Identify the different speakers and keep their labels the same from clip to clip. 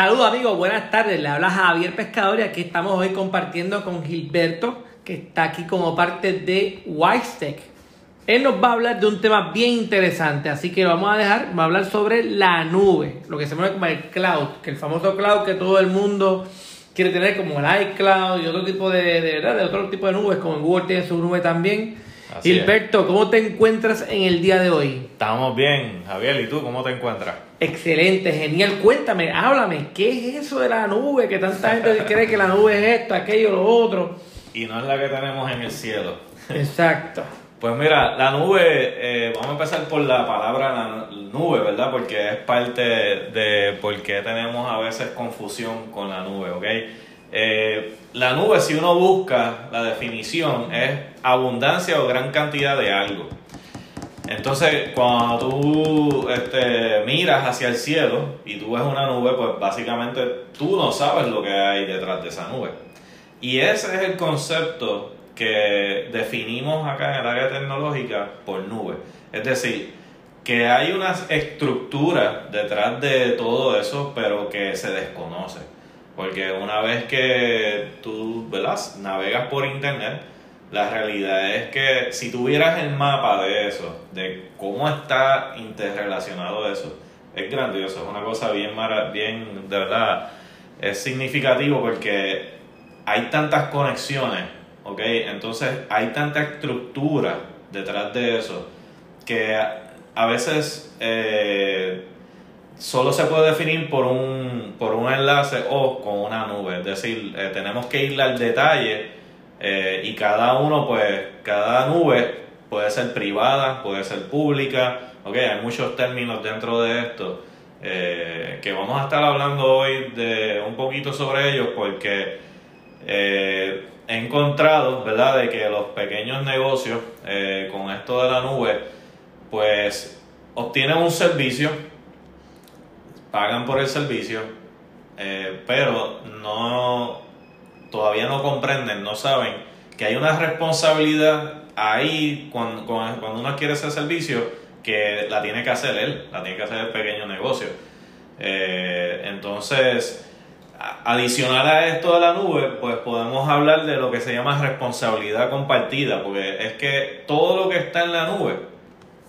Speaker 1: Saludos amigos, buenas tardes. Le habla Javier Pescador y aquí estamos hoy compartiendo con Gilberto, que está aquí como parte de Wisec. Él nos va a hablar de un tema bien interesante, así que lo vamos a dejar, va a hablar sobre la nube, lo que se llama como el cloud, que el famoso cloud que todo el mundo quiere tener como el iCloud y otro tipo de, de, de otro tipo de nubes, como Google tiene su nube también.
Speaker 2: Así
Speaker 1: Gilberto, ¿cómo te encuentras en el día de hoy?
Speaker 2: Estamos bien, Javier, ¿y tú cómo te encuentras?
Speaker 1: Excelente, genial. Cuéntame, háblame, ¿qué es eso de la nube? Que tanta gente cree que la nube es esto, aquello, lo otro.
Speaker 2: Y no es la que tenemos en el cielo.
Speaker 1: Exacto.
Speaker 2: Pues mira, la nube, eh, vamos a empezar por la palabra la nube, ¿verdad? Porque es parte de por qué tenemos a veces confusión con la nube, ¿ok? Eh, la nube, si uno busca la definición, es abundancia o gran cantidad de algo. Entonces, cuando tú este, miras hacia el cielo y tú ves una nube, pues básicamente tú no sabes lo que hay detrás de esa nube. Y ese es el concepto que definimos acá en el área tecnológica por nube. Es decir, que hay una estructura detrás de todo eso, pero que se desconoce. Porque una vez que tú ¿verdad? navegas por internet, la realidad es que si tuvieras el mapa de eso, de cómo está interrelacionado eso, es grandioso, es una cosa bien, bien de verdad, es significativo porque hay tantas conexiones, ¿ok? Entonces hay tanta estructura detrás de eso que a veces eh, solo se puede definir por un, por un enlace o con una nube, es decir, eh, tenemos que ir al detalle eh, y cada uno, pues, cada nube puede ser privada, puede ser pública, ok, hay muchos términos dentro de esto eh, que vamos a estar hablando hoy de un poquito sobre ellos porque eh, he encontrado, ¿verdad?, de que los pequeños negocios con esto de la nube, pues obtienen un servicio, pagan por el servicio, pero no todavía no comprenden, no saben que hay una responsabilidad ahí cuando, cuando uno quiere ese servicio que la tiene que hacer él, la tiene que hacer el pequeño negocio. Eh, entonces, adicional a esto de la nube, pues podemos hablar de lo que se llama responsabilidad compartida, porque es que todo lo que está en la nube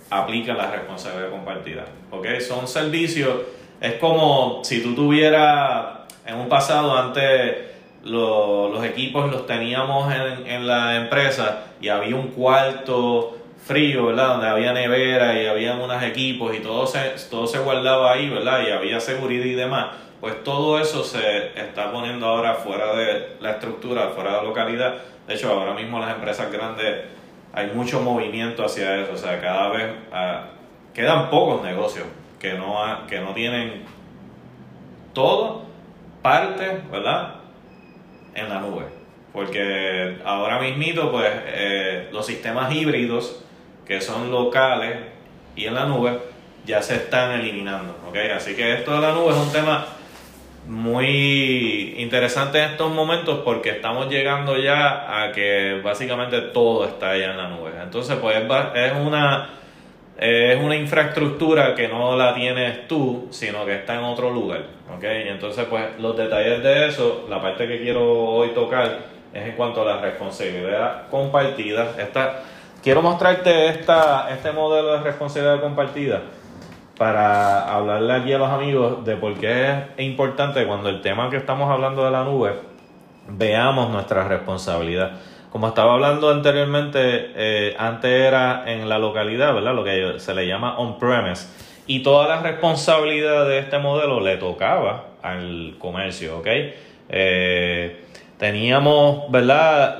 Speaker 2: aplica la responsabilidad compartida. ¿ok? Son servicios, es como si tú tuvieras en un pasado antes los equipos los teníamos en, en, la empresa y había un cuarto frío, ¿verdad? Donde había nevera y había unos equipos y todo se, todo se guardaba ahí, ¿verdad? Y había seguridad y demás. Pues todo eso se está poniendo ahora fuera de la estructura, fuera de la localidad. De hecho, ahora mismo las empresas grandes hay mucho movimiento hacia eso. O sea, cada vez uh, quedan pocos negocios que no, que no tienen todo, parte, ¿verdad? En la nube. Porque ahora mismito, pues, eh, los sistemas híbridos que son locales y en la nube ya se están eliminando. ¿okay? Así que esto de la nube es un tema muy interesante en estos momentos porque estamos llegando ya a que básicamente todo está allá en la nube. Entonces, pues es una es una infraestructura que no la tienes tú, sino que está en otro lugar. ¿ok? Y entonces, pues los detalles de eso, la parte que quiero hoy tocar es en cuanto a la responsabilidad compartida. Esta, quiero mostrarte esta, este modelo de responsabilidad compartida para hablarle aquí a los amigos de por qué es importante cuando el tema que estamos hablando de la nube, veamos nuestra responsabilidad. Como estaba hablando anteriormente, eh, antes era en la localidad, ¿verdad? Lo que se le llama on-premise. Y toda la responsabilidad de este modelo le tocaba al comercio, ¿ok? Eh, teníamos, ¿verdad?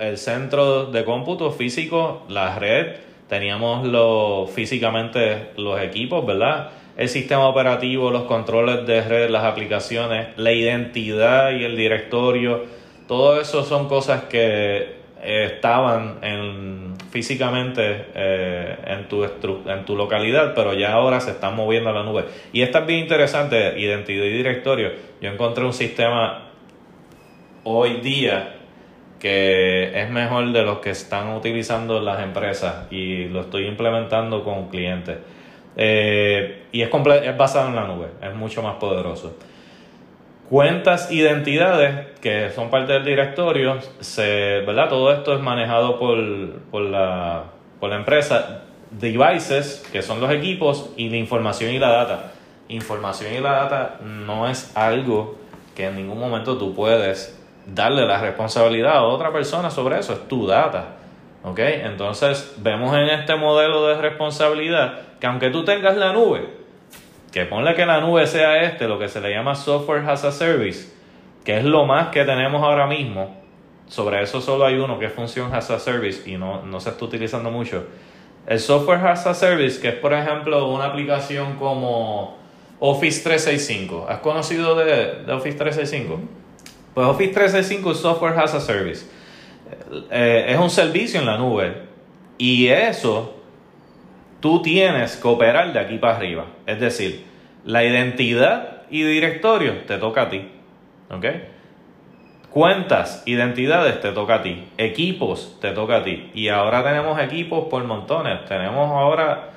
Speaker 2: el centro de cómputo físico, la red, teníamos lo, físicamente los equipos, ¿verdad? El sistema operativo, los controles de red, las aplicaciones, la identidad y el directorio todo eso son cosas que eh, estaban en, físicamente eh, en, tu en tu localidad, pero ya ahora se están moviendo a la nube. Y esta es bien interesante, identidad y directorio. Yo encontré un sistema hoy día que es mejor de los que están utilizando las empresas y lo estoy implementando con clientes. Eh, y es, es basado en la nube, es mucho más poderoso. Cuentas, identidades que son parte del directorio, se, ¿verdad? Todo esto es manejado por, por, la, por la empresa. Devices, que son los equipos, y la información y la data. Información y la data no es algo que en ningún momento tú puedes darle la responsabilidad a otra persona sobre eso, es tu data. ¿Ok? Entonces vemos en este modelo de responsabilidad que aunque tú tengas la nube, que ponle que la nube sea este, lo que se le llama software as a service, que es lo más que tenemos ahora mismo. Sobre eso solo hay uno que es función as a service y no, no se está utilizando mucho. El software as a service, que es por ejemplo una aplicación como Office 365. ¿Has conocido de, de Office 365? Pues Office 365 es software as a service. Eh, es un servicio en la nube. Y eso tú tienes que operar de aquí para arriba. Es decir, la identidad y directorio te toca a ti. ¿Ok? Cuentas, identidades te toca a ti. Equipos te toca a ti. Y ahora tenemos equipos por montones. Tenemos ahora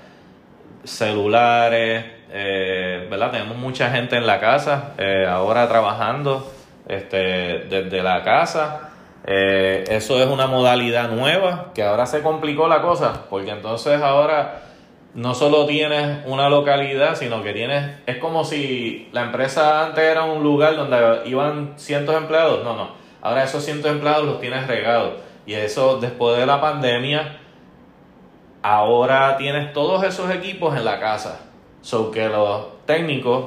Speaker 2: celulares, eh, ¿verdad? Tenemos mucha gente en la casa, eh, ahora trabajando este, desde la casa. Eh, eso es una modalidad nueva que ahora se complicó la cosa, porque entonces ahora no solo tienes una localidad, sino que tienes, es como si la empresa antes era un lugar donde iban cientos de empleados, no, no, ahora esos cientos de empleados los tienes regados. Y eso después de la pandemia, ahora tienes todos esos equipos en la casa. So que los técnicos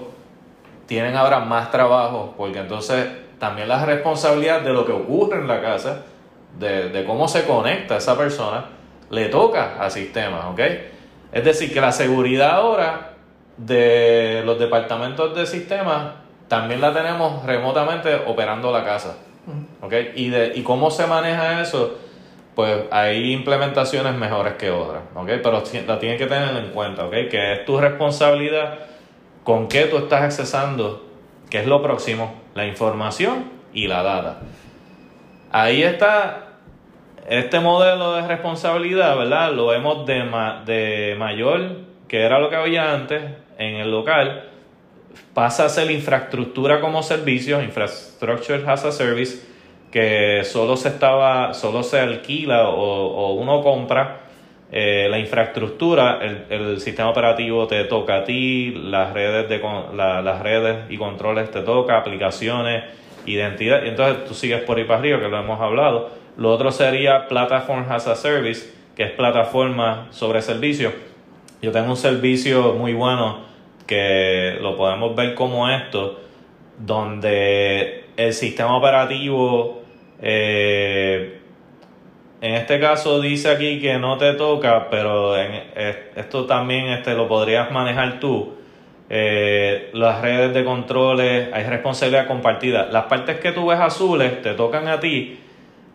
Speaker 2: tienen ahora más trabajo, porque entonces también la responsabilidad de lo que ocurre en la casa, de, de cómo se conecta esa persona, le toca al sistema, ¿ok? Es decir, que la seguridad ahora de los departamentos de sistemas también la tenemos remotamente operando la casa. ¿Ok? Y, de, y cómo se maneja eso, pues hay implementaciones mejores que otras. ¿Ok? Pero la tienes que tener en cuenta, ¿ok? Que es tu responsabilidad con qué tú estás accesando, que es lo próximo, la información y la data. Ahí está este modelo de responsabilidad, ¿verdad? Lo vemos de, de mayor, que era lo que había antes en el local, pasa a ser infraestructura como servicio, infrastructure as a service, que solo se estaba, solo se alquila o, uno compra eh, la infraestructura, el, el, sistema operativo te toca a ti, las redes de las redes y controles te toca, aplicaciones, identidad, y entonces tú sigues por ahí para arriba, que lo hemos hablado lo otro sería Platform as a Service, que es plataforma sobre servicio. Yo tengo un servicio muy bueno que lo podemos ver como esto, donde el sistema operativo, eh, en este caso dice aquí que no te toca, pero en, esto también este, lo podrías manejar tú. Eh, las redes de controles, hay responsabilidad compartida. Las partes que tú ves azules te tocan a ti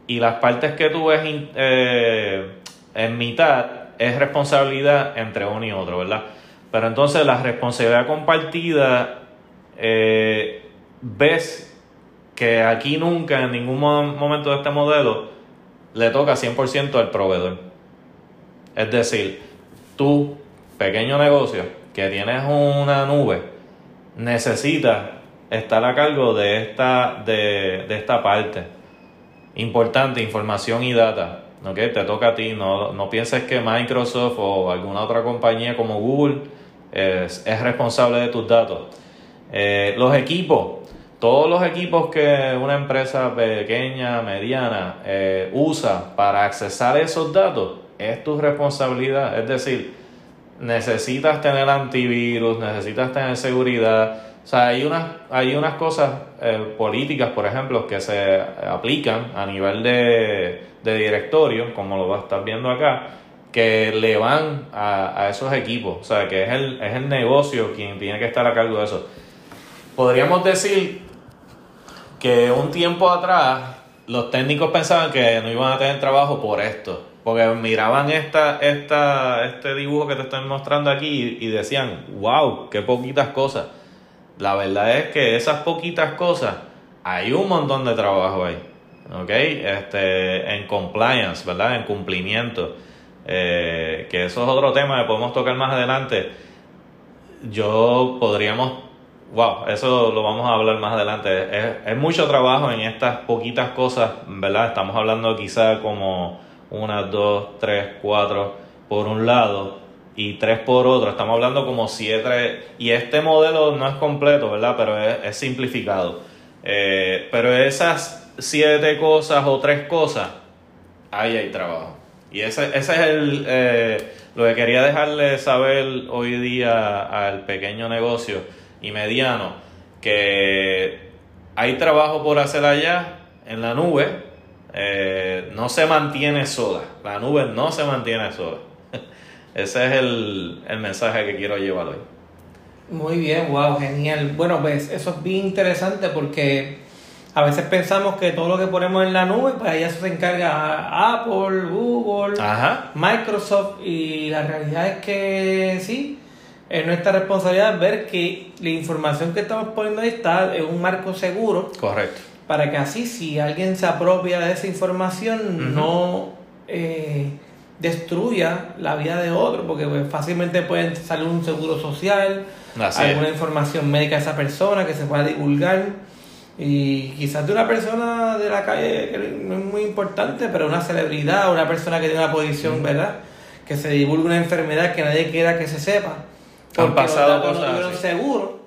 Speaker 2: y las partes que tú ves eh, en mitad es responsabilidad entre uno y otro, ¿verdad? Pero entonces la responsabilidad compartida, eh, ves que aquí nunca, en ningún momento de este modelo, le toca 100% al proveedor. Es decir, tú, pequeño negocio, que tienes una nube, necesitas estar a cargo de esta, de, de esta parte importante, información y data. ¿okay? Te toca a ti, no, no pienses que Microsoft o alguna otra compañía como Google es, responsable de tus datos. Eh, los equipos, todos los equipos que una empresa pequeña, mediana eh, usa para accesar esos datos, es tu responsabilidad. Es decir, necesitas tener antivirus, necesitas tener seguridad, sea, hay unas, hay unas cosas eh, políticas, por ejemplo, que se aplican a nivel de, directorio, como lo a estar viendo acá, que le van a, esos equipos. O sea, que es el, es el negocio quien tiene que estar a cargo de eso. Podríamos decir que un tiempo atrás los técnicos pensaban que no iban a tener trabajo por esto. Porque miraban esta, esta, este dibujo que te estoy mostrando aquí y decían, wow, qué poquitas cosas. La verdad es que esas poquitas cosas, hay un montón de trabajo ahí. ¿Ok? Este, en compliance, ¿verdad? En cumplimiento. Eh, que eso es otro tema que podemos tocar más adelante. Yo podríamos wow, eso lo vamos a hablar más adelante. Es, es, mucho trabajo en estas poquitas cosas, ¿verdad? Estamos hablando quizá como una, dos, tres, cuatro por un lado y tres por otro. Estamos hablando como siete. Y este modelo no es completo, ¿verdad? Pero es, es simplificado. Eh, pero esas siete cosas o tres cosas, ahí hay trabajo. Y ese, ese es el, eh, lo que quería dejarle saber hoy día al pequeño negocio y mediano, que hay trabajo por hacer allá en la nube, eh, no se mantiene sola, la nube no se mantiene sola. Ese es el, el mensaje que quiero llevar hoy.
Speaker 1: Muy bien, wow, genial. Bueno, pues eso es bien interesante porque a veces pensamos que todo lo que ponemos en la nube, pues ahí eso se encarga Apple, Google, Microsoft y la realidad es que sí, es nuestra responsabilidad ver que la información que estamos poniendo ahí está en un marco seguro.
Speaker 2: Correcto.
Speaker 1: Para que así si alguien se apropia de esa información no eh, destruya la vida de otro, porque pues, fácilmente pueden salir un seguro social, alguna información médica de esa persona que se pueda divulgar y quizás de una persona de la calle que no es muy importante, pero una celebridad, una persona que tiene una posición, ¿verdad? Que se divulgue una enfermedad que nadie quiera que se sepa.
Speaker 2: Han pasado cosas
Speaker 1: no seguro.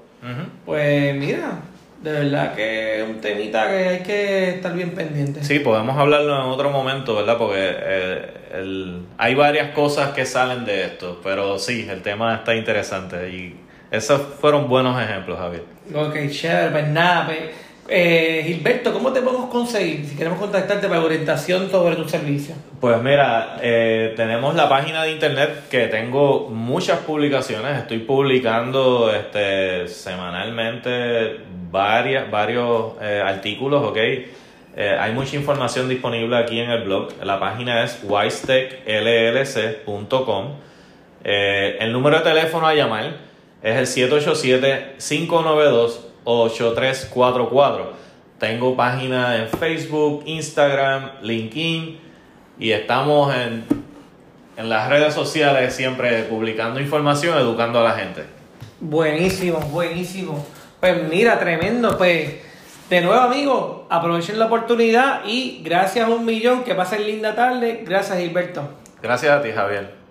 Speaker 1: Pues mira, de verdad que es un temita que hay que estar bien pendiente.
Speaker 2: Sí, podemos hablarlo en otro momento, ¿verdad? Porque eh, hay varias cosas que salen de esto, pero sí, el tema está interesante y esos fueron buenos ejemplos, Javier.
Speaker 1: Ok, chévere, pues nada, pues eh, Gilberto, ¿cómo te podemos conseguir si queremos contactarte para orientación sobre tu servicio?
Speaker 2: Pues mira, eh, tenemos la página de internet que tengo muchas publicaciones. Estoy publicando este, semanalmente varias, varios eh, artículos, ¿ok? hay mucha información disponible aquí en el blog. La página es wistechllc.com. el número de teléfono a llamar es el 787 592 8344. Tengo página en Facebook, Instagram, LinkedIn y estamos en, en las redes sociales siempre publicando información, educando a la gente.
Speaker 1: Buenísimo, buenísimo. Pues mira, tremendo. Pues de nuevo, amigos, aprovechen la oportunidad y gracias a un millón. Que pasen linda tarde. Gracias, Gilberto.
Speaker 2: Gracias a ti, Javier.